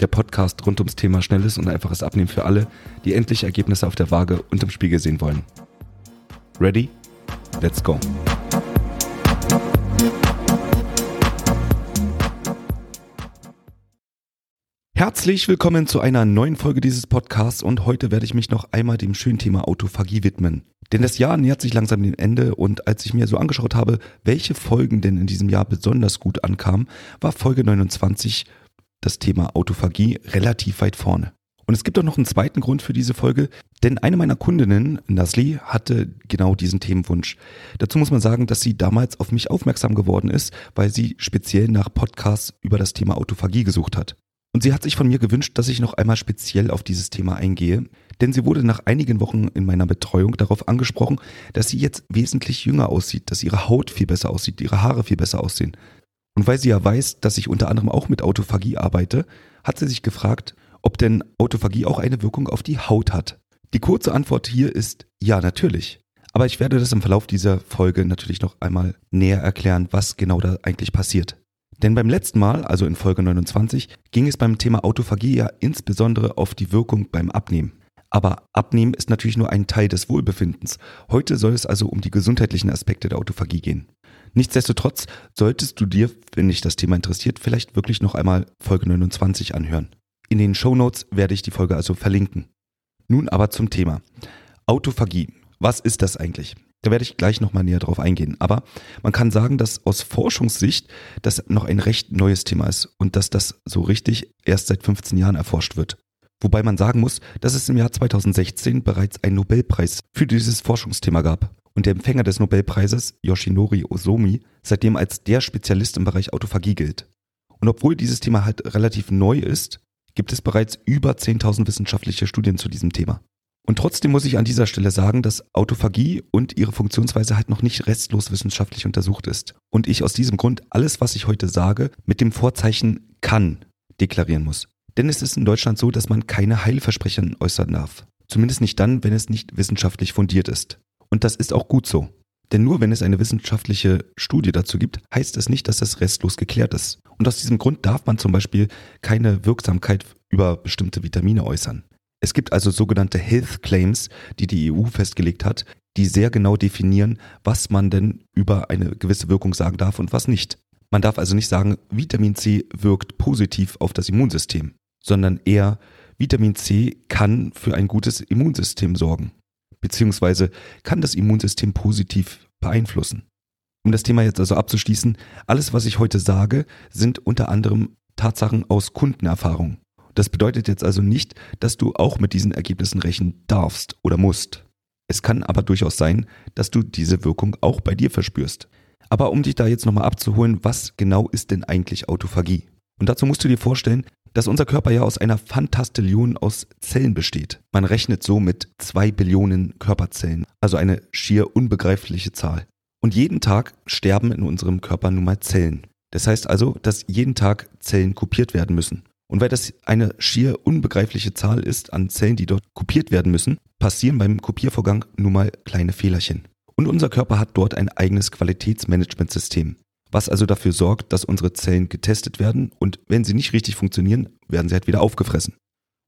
Der Podcast rund ums Thema schnelles und einfaches Abnehmen für alle, die endlich Ergebnisse auf der Waage und im Spiegel sehen wollen. Ready? Let's go! Herzlich willkommen zu einer neuen Folge dieses Podcasts und heute werde ich mich noch einmal dem schönen Thema Autophagie widmen. Denn das Jahr nähert sich langsam dem Ende und als ich mir so angeschaut habe, welche Folgen denn in diesem Jahr besonders gut ankamen, war Folge 29 das Thema Autophagie relativ weit vorne. Und es gibt auch noch einen zweiten Grund für diese Folge, denn eine meiner Kundinnen, Nasli, hatte genau diesen Themenwunsch. Dazu muss man sagen, dass sie damals auf mich aufmerksam geworden ist, weil sie speziell nach Podcasts über das Thema Autophagie gesucht hat. Und sie hat sich von mir gewünscht, dass ich noch einmal speziell auf dieses Thema eingehe, denn sie wurde nach einigen Wochen in meiner Betreuung darauf angesprochen, dass sie jetzt wesentlich jünger aussieht, dass ihre Haut viel besser aussieht, ihre Haare viel besser aussehen. Und weil sie ja weiß, dass ich unter anderem auch mit Autophagie arbeite, hat sie sich gefragt, ob denn Autophagie auch eine Wirkung auf die Haut hat. Die kurze Antwort hier ist ja, natürlich. Aber ich werde das im Verlauf dieser Folge natürlich noch einmal näher erklären, was genau da eigentlich passiert. Denn beim letzten Mal, also in Folge 29, ging es beim Thema Autophagie ja insbesondere auf die Wirkung beim Abnehmen. Aber Abnehmen ist natürlich nur ein Teil des Wohlbefindens. Heute soll es also um die gesundheitlichen Aspekte der Autophagie gehen. Nichtsdestotrotz solltest du dir, wenn dich das Thema interessiert, vielleicht wirklich noch einmal Folge 29 anhören. In den Show Notes werde ich die Folge also verlinken. Nun aber zum Thema. Autophagie. Was ist das eigentlich? Da werde ich gleich nochmal näher drauf eingehen. Aber man kann sagen, dass aus Forschungssicht das noch ein recht neues Thema ist und dass das so richtig erst seit 15 Jahren erforscht wird. Wobei man sagen muss, dass es im Jahr 2016 bereits einen Nobelpreis für dieses Forschungsthema gab und der Empfänger des Nobelpreises, Yoshinori Ozomi, seitdem als der Spezialist im Bereich Autophagie gilt. Und obwohl dieses Thema halt relativ neu ist, gibt es bereits über 10.000 wissenschaftliche Studien zu diesem Thema. Und trotzdem muss ich an dieser Stelle sagen, dass Autophagie und ihre Funktionsweise halt noch nicht restlos wissenschaftlich untersucht ist. Und ich aus diesem Grund alles, was ich heute sage, mit dem Vorzeichen kann deklarieren muss. Denn es ist in Deutschland so, dass man keine Heilversprechen äußern darf. Zumindest nicht dann, wenn es nicht wissenschaftlich fundiert ist. Und das ist auch gut so. Denn nur wenn es eine wissenschaftliche Studie dazu gibt, heißt es nicht, dass das restlos geklärt ist. Und aus diesem Grund darf man zum Beispiel keine Wirksamkeit über bestimmte Vitamine äußern. Es gibt also sogenannte Health Claims, die die EU festgelegt hat, die sehr genau definieren, was man denn über eine gewisse Wirkung sagen darf und was nicht. Man darf also nicht sagen, Vitamin C wirkt positiv auf das Immunsystem, sondern eher Vitamin C kann für ein gutes Immunsystem sorgen, beziehungsweise kann das Immunsystem positiv beeinflussen. Um das Thema jetzt also abzuschließen, alles, was ich heute sage, sind unter anderem Tatsachen aus Kundenerfahrung. Das bedeutet jetzt also nicht, dass du auch mit diesen Ergebnissen rechnen darfst oder musst. Es kann aber durchaus sein, dass du diese Wirkung auch bei dir verspürst. Aber um dich da jetzt nochmal abzuholen, was genau ist denn eigentlich Autophagie? Und dazu musst du dir vorstellen, dass unser Körper ja aus einer Fantastillion aus Zellen besteht. Man rechnet so mit zwei Billionen Körperzellen, also eine schier unbegreifliche Zahl. Und jeden Tag sterben in unserem Körper nun mal Zellen. Das heißt also, dass jeden Tag Zellen kopiert werden müssen. Und weil das eine schier unbegreifliche Zahl ist an Zellen, die dort kopiert werden müssen, passieren beim Kopiervorgang nun mal kleine Fehlerchen. Und unser Körper hat dort ein eigenes Qualitätsmanagementsystem, was also dafür sorgt, dass unsere Zellen getestet werden und wenn sie nicht richtig funktionieren, werden sie halt wieder aufgefressen.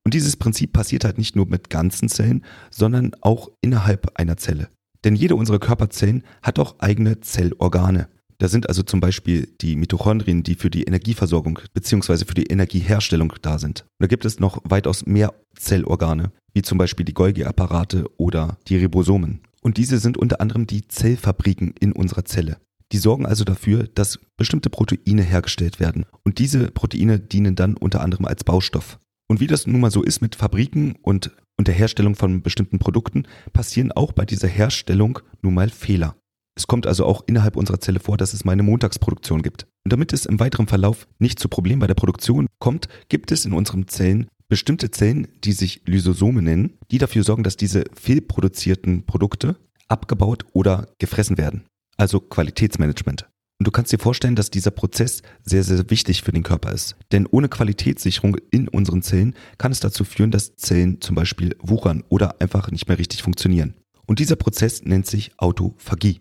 Und dieses Prinzip passiert halt nicht nur mit ganzen Zellen, sondern auch innerhalb einer Zelle. Denn jede unserer Körperzellen hat auch eigene Zellorgane. Da sind also zum Beispiel die Mitochondrien, die für die Energieversorgung bzw. für die Energieherstellung da sind. Und da gibt es noch weitaus mehr Zellorgane, wie zum Beispiel die Golgi-Apparate oder die Ribosomen. Und diese sind unter anderem die Zellfabriken in unserer Zelle. Die sorgen also dafür, dass bestimmte Proteine hergestellt werden. Und diese Proteine dienen dann unter anderem als Baustoff. Und wie das nun mal so ist mit Fabriken und, und der Herstellung von bestimmten Produkten, passieren auch bei dieser Herstellung nun mal Fehler. Es kommt also auch innerhalb unserer Zelle vor, dass es mal eine Montagsproduktion gibt. Und damit es im weiteren Verlauf nicht zu Problemen bei der Produktion kommt, gibt es in unseren Zellen bestimmte Zellen, die sich Lysosome nennen, die dafür sorgen, dass diese fehlproduzierten Produkte abgebaut oder gefressen werden. Also Qualitätsmanagement. Und du kannst dir vorstellen, dass dieser Prozess sehr, sehr wichtig für den Körper ist. Denn ohne Qualitätssicherung in unseren Zellen kann es dazu führen, dass Zellen zum Beispiel wuchern oder einfach nicht mehr richtig funktionieren. Und dieser Prozess nennt sich Autophagie.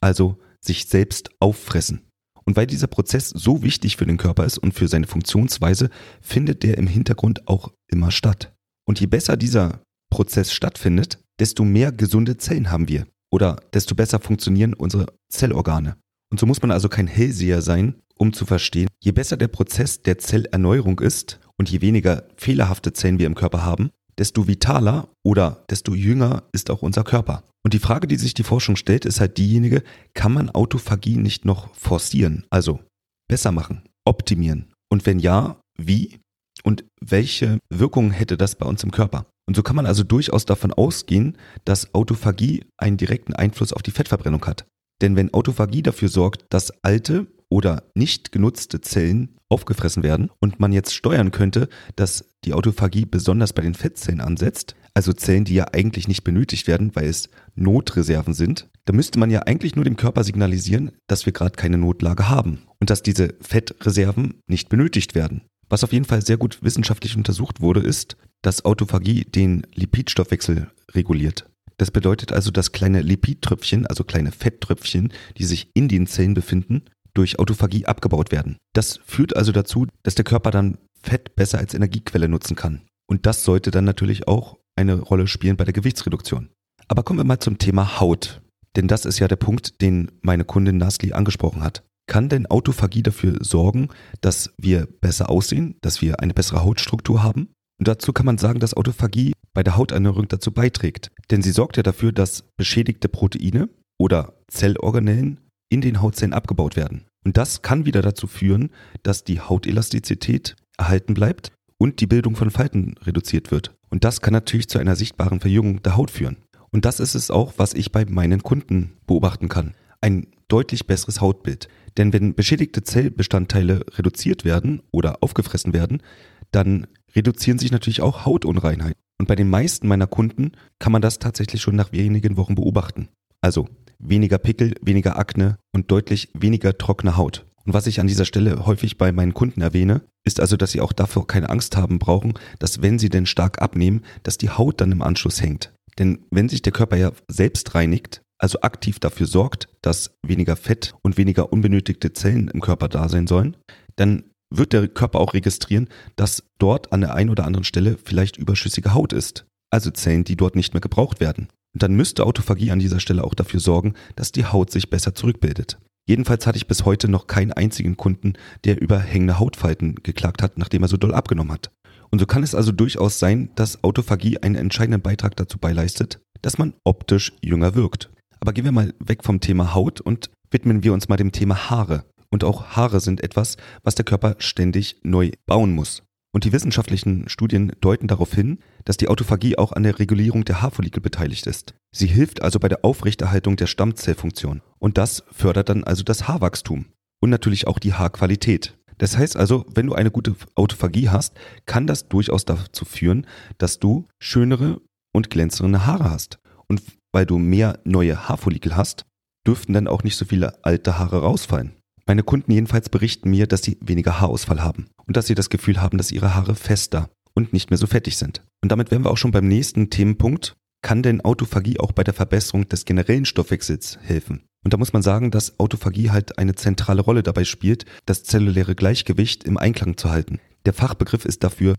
Also sich selbst auffressen. Und weil dieser Prozess so wichtig für den Körper ist und für seine Funktionsweise, findet der im Hintergrund auch immer statt. Und je besser dieser Prozess stattfindet, desto mehr gesunde Zellen haben wir. Oder desto besser funktionieren unsere Zellorgane. Und so muss man also kein Hellseher sein, um zu verstehen, je besser der Prozess der Zellerneuerung ist und je weniger fehlerhafte Zellen wir im Körper haben, desto vitaler oder desto jünger ist auch unser Körper. Und die Frage, die sich die Forschung stellt, ist halt diejenige, kann man Autophagie nicht noch forcieren, also besser machen, optimieren? Und wenn ja, wie? Und welche Wirkungen hätte das bei uns im Körper? Und so kann man also durchaus davon ausgehen, dass Autophagie einen direkten Einfluss auf die Fettverbrennung hat. Denn wenn Autophagie dafür sorgt, dass alte oder nicht genutzte Zellen aufgefressen werden und man jetzt steuern könnte, dass die Autophagie besonders bei den Fettzellen ansetzt, also Zellen, die ja eigentlich nicht benötigt werden, weil es Notreserven sind, dann müsste man ja eigentlich nur dem Körper signalisieren, dass wir gerade keine Notlage haben und dass diese Fettreserven nicht benötigt werden. Was auf jeden Fall sehr gut wissenschaftlich untersucht wurde, ist, dass Autophagie den Lipidstoffwechsel reguliert. Das bedeutet also, dass kleine Lipidtröpfchen, also kleine Fetttröpfchen, die sich in den Zellen befinden, durch Autophagie abgebaut werden. Das führt also dazu, dass der Körper dann Fett besser als Energiequelle nutzen kann. Und das sollte dann natürlich auch eine Rolle spielen bei der Gewichtsreduktion. Aber kommen wir mal zum Thema Haut. Denn das ist ja der Punkt, den meine Kundin Nasli angesprochen hat. Kann denn Autophagie dafür sorgen, dass wir besser aussehen, dass wir eine bessere Hautstruktur haben? Und dazu kann man sagen, dass Autophagie bei der Hauterneuerung dazu beiträgt. Denn sie sorgt ja dafür, dass beschädigte Proteine oder Zellorganellen in den Hautzellen abgebaut werden. Und das kann wieder dazu führen, dass die Hautelastizität erhalten bleibt und die Bildung von Falten reduziert wird. Und das kann natürlich zu einer sichtbaren Verjüngung der Haut führen. Und das ist es auch, was ich bei meinen Kunden beobachten kann. Ein deutlich besseres Hautbild. Denn wenn beschädigte Zellbestandteile reduziert werden oder aufgefressen werden, dann reduzieren sich natürlich auch Hautunreinheiten. Und bei den meisten meiner Kunden kann man das tatsächlich schon nach wenigen Wochen beobachten. Also weniger Pickel, weniger Akne und deutlich weniger trockene Haut. Und was ich an dieser Stelle häufig bei meinen Kunden erwähne, ist also, dass sie auch dafür keine Angst haben brauchen, dass wenn sie denn stark abnehmen, dass die Haut dann im Anschluss hängt. Denn wenn sich der Körper ja selbst reinigt, also aktiv dafür sorgt, dass weniger Fett und weniger unbenötigte Zellen im Körper da sein sollen, dann wird der Körper auch registrieren, dass dort an der einen oder anderen Stelle vielleicht überschüssige Haut ist. Also Zellen, die dort nicht mehr gebraucht werden. Und dann müsste Autophagie an dieser Stelle auch dafür sorgen, dass die Haut sich besser zurückbildet. Jedenfalls hatte ich bis heute noch keinen einzigen Kunden, der über hängende Hautfalten geklagt hat, nachdem er so doll abgenommen hat. Und so kann es also durchaus sein, dass Autophagie einen entscheidenden Beitrag dazu beileistet, dass man optisch jünger wirkt. Aber gehen wir mal weg vom Thema Haut und widmen wir uns mal dem Thema Haare. Und auch Haare sind etwas, was der Körper ständig neu bauen muss. Und die wissenschaftlichen Studien deuten darauf hin, dass die Autophagie auch an der Regulierung der Haarfollikel beteiligt ist. Sie hilft also bei der Aufrechterhaltung der Stammzellfunktion. Und das fördert dann also das Haarwachstum und natürlich auch die Haarqualität. Das heißt also, wenn du eine gute Autophagie hast, kann das durchaus dazu führen, dass du schönere und glänzende Haare hast. Und weil du mehr neue Haarfollikel hast, dürften dann auch nicht so viele alte Haare rausfallen. Meine Kunden jedenfalls berichten mir, dass sie weniger Haarausfall haben und dass sie das Gefühl haben, dass ihre Haare fester und nicht mehr so fettig sind. Und damit wären wir auch schon beim nächsten Themenpunkt. Kann denn Autophagie auch bei der Verbesserung des generellen Stoffwechsels helfen? Und da muss man sagen, dass Autophagie halt eine zentrale Rolle dabei spielt, das zelluläre Gleichgewicht im Einklang zu halten. Der Fachbegriff ist dafür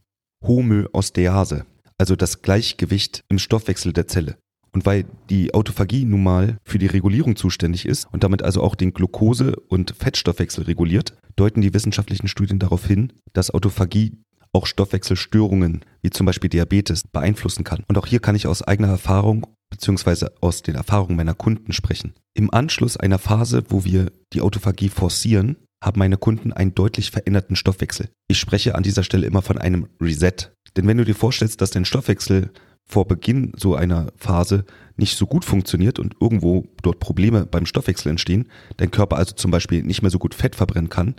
Homöostease, also das Gleichgewicht im Stoffwechsel der Zelle. Und weil die Autophagie nun mal für die Regulierung zuständig ist und damit also auch den Glucose- und Fettstoffwechsel reguliert, deuten die wissenschaftlichen Studien darauf hin, dass Autophagie auch Stoffwechselstörungen wie zum Beispiel Diabetes beeinflussen kann. Und auch hier kann ich aus eigener Erfahrung bzw. aus den Erfahrungen meiner Kunden sprechen. Im Anschluss einer Phase, wo wir die Autophagie forcieren, haben meine Kunden einen deutlich veränderten Stoffwechsel. Ich spreche an dieser Stelle immer von einem Reset. Denn wenn du dir vorstellst, dass dein Stoffwechsel vor Beginn so einer Phase nicht so gut funktioniert und irgendwo dort Probleme beim Stoffwechsel entstehen, dein Körper also zum Beispiel nicht mehr so gut Fett verbrennen kann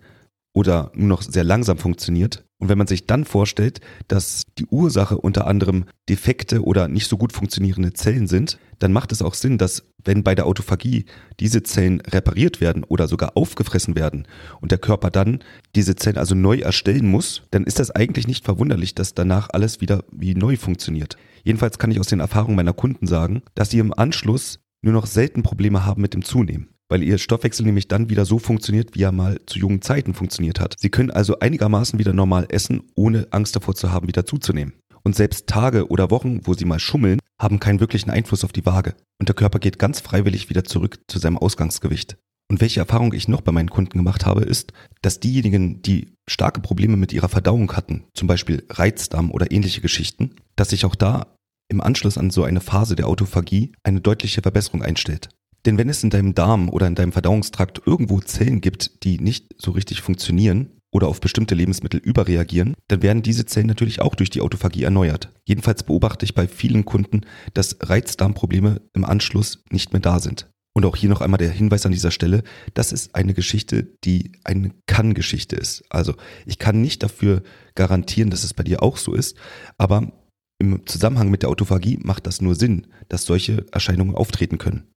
oder nur noch sehr langsam funktioniert. Und wenn man sich dann vorstellt, dass die Ursache unter anderem defekte oder nicht so gut funktionierende Zellen sind, dann macht es auch Sinn, dass wenn bei der Autophagie diese Zellen repariert werden oder sogar aufgefressen werden und der Körper dann diese Zellen also neu erstellen muss, dann ist das eigentlich nicht verwunderlich, dass danach alles wieder wie neu funktioniert. Jedenfalls kann ich aus den Erfahrungen meiner Kunden sagen, dass sie im Anschluss nur noch selten Probleme haben mit dem Zunehmen weil ihr Stoffwechsel nämlich dann wieder so funktioniert, wie er mal zu jungen Zeiten funktioniert hat. Sie können also einigermaßen wieder normal essen, ohne Angst davor zu haben, wieder zuzunehmen. Und selbst Tage oder Wochen, wo sie mal schummeln, haben keinen wirklichen Einfluss auf die Waage. Und der Körper geht ganz freiwillig wieder zurück zu seinem Ausgangsgewicht. Und welche Erfahrung ich noch bei meinen Kunden gemacht habe, ist, dass diejenigen, die starke Probleme mit ihrer Verdauung hatten, zum Beispiel Reizdarm oder ähnliche Geschichten, dass sich auch da im Anschluss an so eine Phase der Autophagie eine deutliche Verbesserung einstellt. Denn wenn es in deinem Darm oder in deinem Verdauungstrakt irgendwo Zellen gibt, die nicht so richtig funktionieren oder auf bestimmte Lebensmittel überreagieren, dann werden diese Zellen natürlich auch durch die Autophagie erneuert. Jedenfalls beobachte ich bei vielen Kunden, dass Reizdarmprobleme im Anschluss nicht mehr da sind. Und auch hier noch einmal der Hinweis an dieser Stelle, das ist eine Geschichte, die eine Kann-Geschichte ist. Also ich kann nicht dafür garantieren, dass es bei dir auch so ist, aber im Zusammenhang mit der Autophagie macht das nur Sinn, dass solche Erscheinungen auftreten können.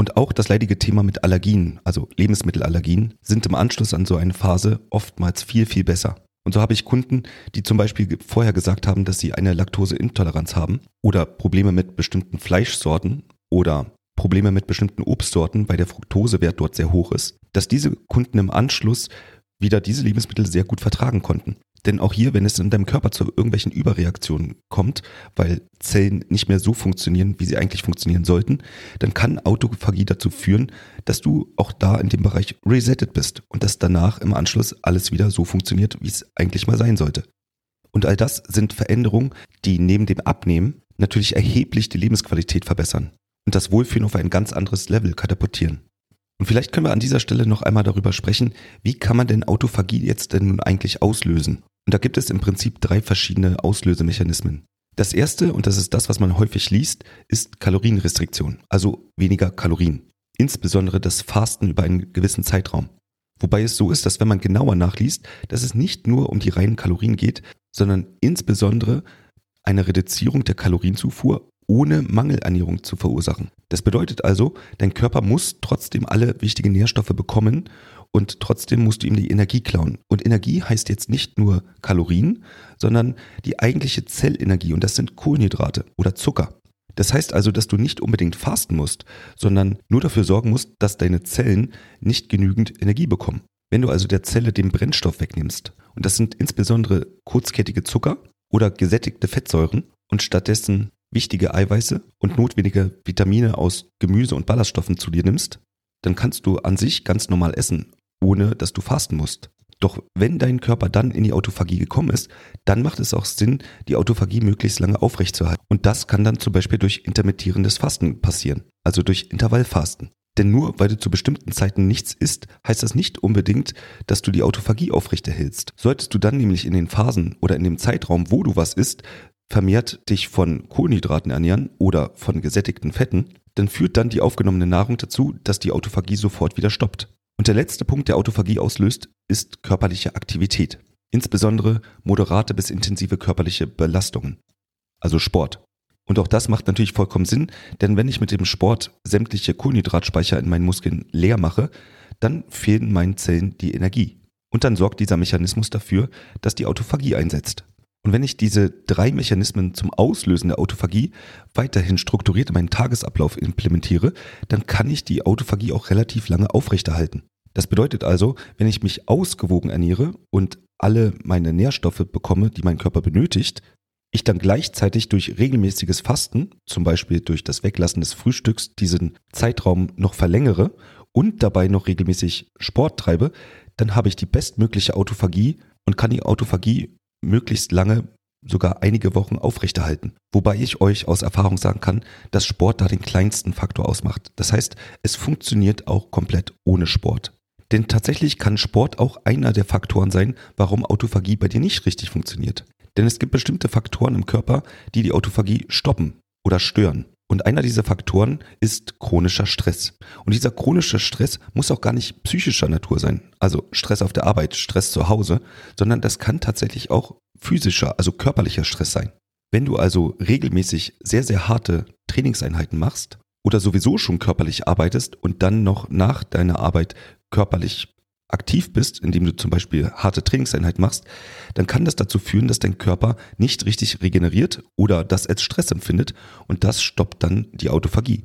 Und auch das leidige Thema mit Allergien, also Lebensmittelallergien, sind im Anschluss an so eine Phase oftmals viel, viel besser. Und so habe ich Kunden, die zum Beispiel vorher gesagt haben, dass sie eine Laktoseintoleranz haben oder Probleme mit bestimmten Fleischsorten oder Probleme mit bestimmten Obstsorten, weil der Fructosewert dort sehr hoch ist, dass diese Kunden im Anschluss wieder diese Lebensmittel sehr gut vertragen konnten. Denn auch hier, wenn es in deinem Körper zu irgendwelchen Überreaktionen kommt, weil Zellen nicht mehr so funktionieren, wie sie eigentlich funktionieren sollten, dann kann Autophagie dazu führen, dass du auch da in dem Bereich resettet bist und dass danach im Anschluss alles wieder so funktioniert, wie es eigentlich mal sein sollte. Und all das sind Veränderungen, die neben dem Abnehmen natürlich erheblich die Lebensqualität verbessern und das Wohlfühlen auf ein ganz anderes Level katapultieren. Und vielleicht können wir an dieser Stelle noch einmal darüber sprechen, wie kann man denn Autophagie jetzt denn nun eigentlich auslösen? Und da gibt es im Prinzip drei verschiedene Auslösemechanismen. Das erste, und das ist das, was man häufig liest, ist Kalorienrestriktion, also weniger Kalorien. Insbesondere das Fasten über einen gewissen Zeitraum. Wobei es so ist, dass wenn man genauer nachliest, dass es nicht nur um die reinen Kalorien geht, sondern insbesondere eine Reduzierung der Kalorienzufuhr ohne Mangelernährung zu verursachen. Das bedeutet also, dein Körper muss trotzdem alle wichtigen Nährstoffe bekommen und trotzdem musst du ihm die Energie klauen. Und Energie heißt jetzt nicht nur Kalorien, sondern die eigentliche Zellenergie und das sind Kohlenhydrate oder Zucker. Das heißt also, dass du nicht unbedingt fasten musst, sondern nur dafür sorgen musst, dass deine Zellen nicht genügend Energie bekommen. Wenn du also der Zelle den Brennstoff wegnimmst, und das sind insbesondere kurzkettige Zucker oder gesättigte Fettsäuren, und stattdessen wichtige Eiweiße und notwendige Vitamine aus Gemüse und Ballaststoffen zu dir nimmst, dann kannst du an sich ganz normal essen, ohne dass du fasten musst. Doch wenn dein Körper dann in die Autophagie gekommen ist, dann macht es auch Sinn, die Autophagie möglichst lange aufrechtzuerhalten. Und das kann dann zum Beispiel durch intermittierendes Fasten passieren, also durch Intervallfasten. Denn nur weil du zu bestimmten Zeiten nichts isst, heißt das nicht unbedingt, dass du die Autophagie aufrechterhältst. Solltest du dann nämlich in den Phasen oder in dem Zeitraum, wo du was isst, vermehrt dich von Kohlenhydraten ernähren oder von gesättigten Fetten, dann führt dann die aufgenommene Nahrung dazu, dass die Autophagie sofort wieder stoppt. Und der letzte Punkt, der Autophagie auslöst, ist körperliche Aktivität. Insbesondere moderate bis intensive körperliche Belastungen. Also Sport. Und auch das macht natürlich vollkommen Sinn, denn wenn ich mit dem Sport sämtliche Kohlenhydratspeicher in meinen Muskeln leer mache, dann fehlen meinen Zellen die Energie. Und dann sorgt dieser Mechanismus dafür, dass die Autophagie einsetzt. Und wenn ich diese drei Mechanismen zum Auslösen der Autophagie weiterhin strukturiert in meinen Tagesablauf implementiere, dann kann ich die Autophagie auch relativ lange aufrechterhalten. Das bedeutet also, wenn ich mich ausgewogen ernähre und alle meine Nährstoffe bekomme, die mein Körper benötigt, ich dann gleichzeitig durch regelmäßiges Fasten, zum Beispiel durch das Weglassen des Frühstücks, diesen Zeitraum noch verlängere und dabei noch regelmäßig Sport treibe, dann habe ich die bestmögliche Autophagie und kann die Autophagie möglichst lange, sogar einige Wochen aufrechterhalten. Wobei ich euch aus Erfahrung sagen kann, dass Sport da den kleinsten Faktor ausmacht. Das heißt, es funktioniert auch komplett ohne Sport. Denn tatsächlich kann Sport auch einer der Faktoren sein, warum Autophagie bei dir nicht richtig funktioniert. Denn es gibt bestimmte Faktoren im Körper, die die Autophagie stoppen oder stören. Und einer dieser Faktoren ist chronischer Stress. Und dieser chronische Stress muss auch gar nicht psychischer Natur sein, also Stress auf der Arbeit, Stress zu Hause, sondern das kann tatsächlich auch physischer, also körperlicher Stress sein. Wenn du also regelmäßig sehr, sehr harte Trainingseinheiten machst oder sowieso schon körperlich arbeitest und dann noch nach deiner Arbeit körperlich aktiv bist, indem du zum Beispiel harte Trainingseinheiten machst, dann kann das dazu führen, dass dein Körper nicht richtig regeneriert oder das als Stress empfindet und das stoppt dann die Autophagie.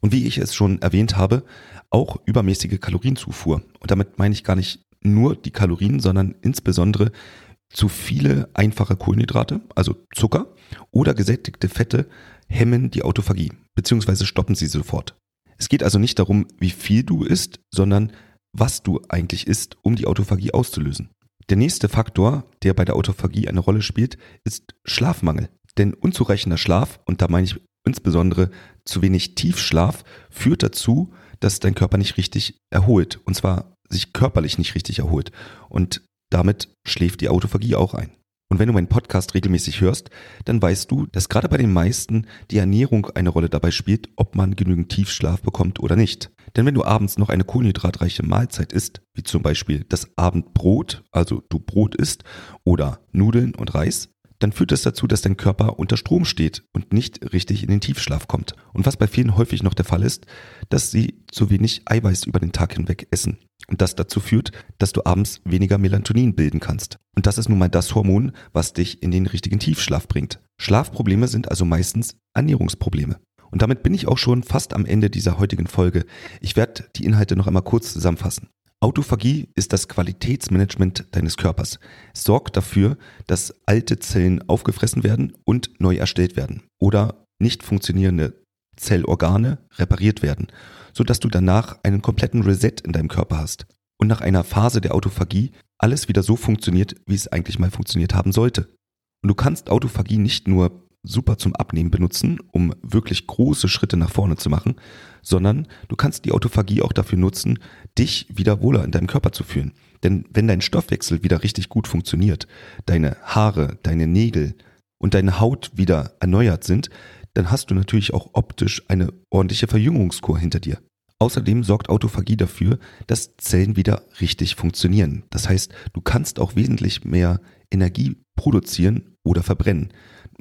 Und wie ich es schon erwähnt habe, auch übermäßige Kalorienzufuhr. Und damit meine ich gar nicht nur die Kalorien, sondern insbesondere zu viele einfache Kohlenhydrate, also Zucker oder gesättigte Fette hemmen die Autophagie bzw. stoppen sie sofort. Es geht also nicht darum, wie viel du isst, sondern was du eigentlich isst, um die Autophagie auszulösen. Der nächste Faktor, der bei der Autophagie eine Rolle spielt, ist Schlafmangel. Denn unzureichender Schlaf, und da meine ich insbesondere zu wenig Tiefschlaf, führt dazu, dass dein Körper nicht richtig erholt. Und zwar sich körperlich nicht richtig erholt. Und damit schläft die Autophagie auch ein. Und wenn du meinen Podcast regelmäßig hörst, dann weißt du, dass gerade bei den meisten die Ernährung eine Rolle dabei spielt, ob man genügend Tiefschlaf bekommt oder nicht. Denn wenn du abends noch eine kohlenhydratreiche Mahlzeit isst, wie zum Beispiel das Abendbrot, also du Brot isst, oder Nudeln und Reis, dann führt das dazu, dass dein Körper unter Strom steht und nicht richtig in den Tiefschlaf kommt. Und was bei vielen häufig noch der Fall ist, dass sie zu wenig Eiweiß über den Tag hinweg essen. Und das dazu führt, dass du abends weniger Melatonin bilden kannst. Und das ist nun mal das Hormon, was dich in den richtigen Tiefschlaf bringt. Schlafprobleme sind also meistens Ernährungsprobleme. Und damit bin ich auch schon fast am Ende dieser heutigen Folge. Ich werde die Inhalte noch einmal kurz zusammenfassen. Autophagie ist das Qualitätsmanagement deines Körpers. Es sorgt dafür, dass alte Zellen aufgefressen werden und neu erstellt werden oder nicht funktionierende Zellorgane repariert werden, sodass du danach einen kompletten Reset in deinem Körper hast und nach einer Phase der Autophagie alles wieder so funktioniert, wie es eigentlich mal funktioniert haben sollte. Und du kannst Autophagie nicht nur super zum Abnehmen benutzen, um wirklich große Schritte nach vorne zu machen, sondern du kannst die Autophagie auch dafür nutzen, dich wieder wohler in deinem Körper zu fühlen. Denn wenn dein Stoffwechsel wieder richtig gut funktioniert, deine Haare, deine Nägel und deine Haut wieder erneuert sind, dann hast du natürlich auch optisch eine ordentliche Verjüngungskur hinter dir. Außerdem sorgt Autophagie dafür, dass Zellen wieder richtig funktionieren. Das heißt, du kannst auch wesentlich mehr Energie produzieren oder verbrennen.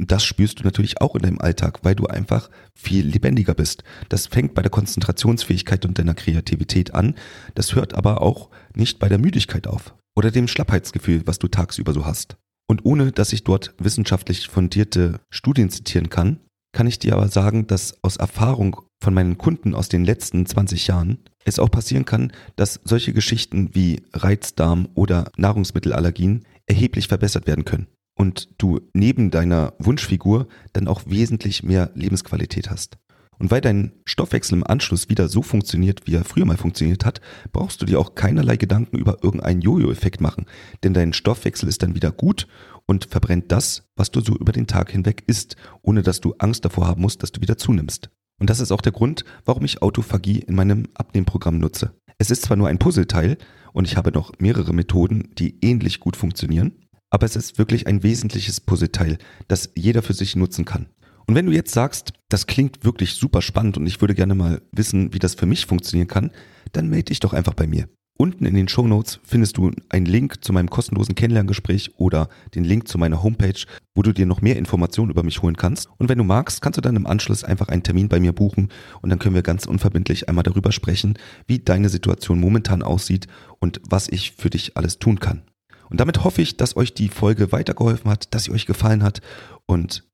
Das spürst du natürlich auch in deinem Alltag, weil du einfach viel lebendiger bist. Das fängt bei der Konzentrationsfähigkeit und deiner Kreativität an. Das hört aber auch nicht bei der Müdigkeit auf oder dem Schlappheitsgefühl, was du tagsüber so hast. Und ohne dass ich dort wissenschaftlich fundierte Studien zitieren kann, kann ich dir aber sagen, dass aus Erfahrung von meinen Kunden aus den letzten 20 Jahren es auch passieren kann, dass solche Geschichten wie Reizdarm oder Nahrungsmittelallergien erheblich verbessert werden können und du neben deiner Wunschfigur dann auch wesentlich mehr Lebensqualität hast. Und weil dein Stoffwechsel im Anschluss wieder so funktioniert, wie er früher mal funktioniert hat, brauchst du dir auch keinerlei Gedanken über irgendeinen Jojo-Effekt machen, denn dein Stoffwechsel ist dann wieder gut und verbrennt das, was du so über den Tag hinweg isst, ohne dass du Angst davor haben musst, dass du wieder zunimmst. Und das ist auch der Grund, warum ich Autophagie in meinem Abnehmprogramm nutze. Es ist zwar nur ein Puzzleteil und ich habe noch mehrere Methoden, die ähnlich gut funktionieren, aber es ist wirklich ein wesentliches Puzzleteil, das jeder für sich nutzen kann. Und wenn du jetzt sagst, das klingt wirklich super spannend und ich würde gerne mal wissen, wie das für mich funktionieren kann, dann melde dich doch einfach bei mir. Unten in den Show Notes findest du einen Link zu meinem kostenlosen Kennenlerngespräch oder den Link zu meiner Homepage, wo du dir noch mehr Informationen über mich holen kannst. Und wenn du magst, kannst du dann im Anschluss einfach einen Termin bei mir buchen und dann können wir ganz unverbindlich einmal darüber sprechen, wie deine Situation momentan aussieht und was ich für dich alles tun kann. Und damit hoffe ich, dass euch die Folge weitergeholfen hat, dass sie euch gefallen hat und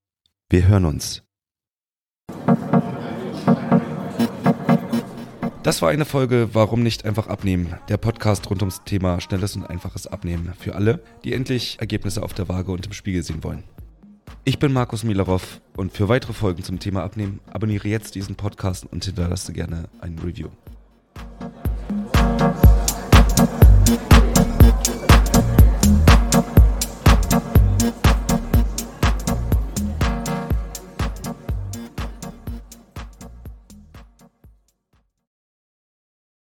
wir hören uns. Das war eine Folge Warum nicht einfach abnehmen? Der Podcast rund ums Thema schnelles und einfaches Abnehmen für alle, die endlich Ergebnisse auf der Waage und im Spiegel sehen wollen. Ich bin Markus Milarov und für weitere Folgen zum Thema Abnehmen abonniere jetzt diesen Podcast und hinterlasse gerne ein Review.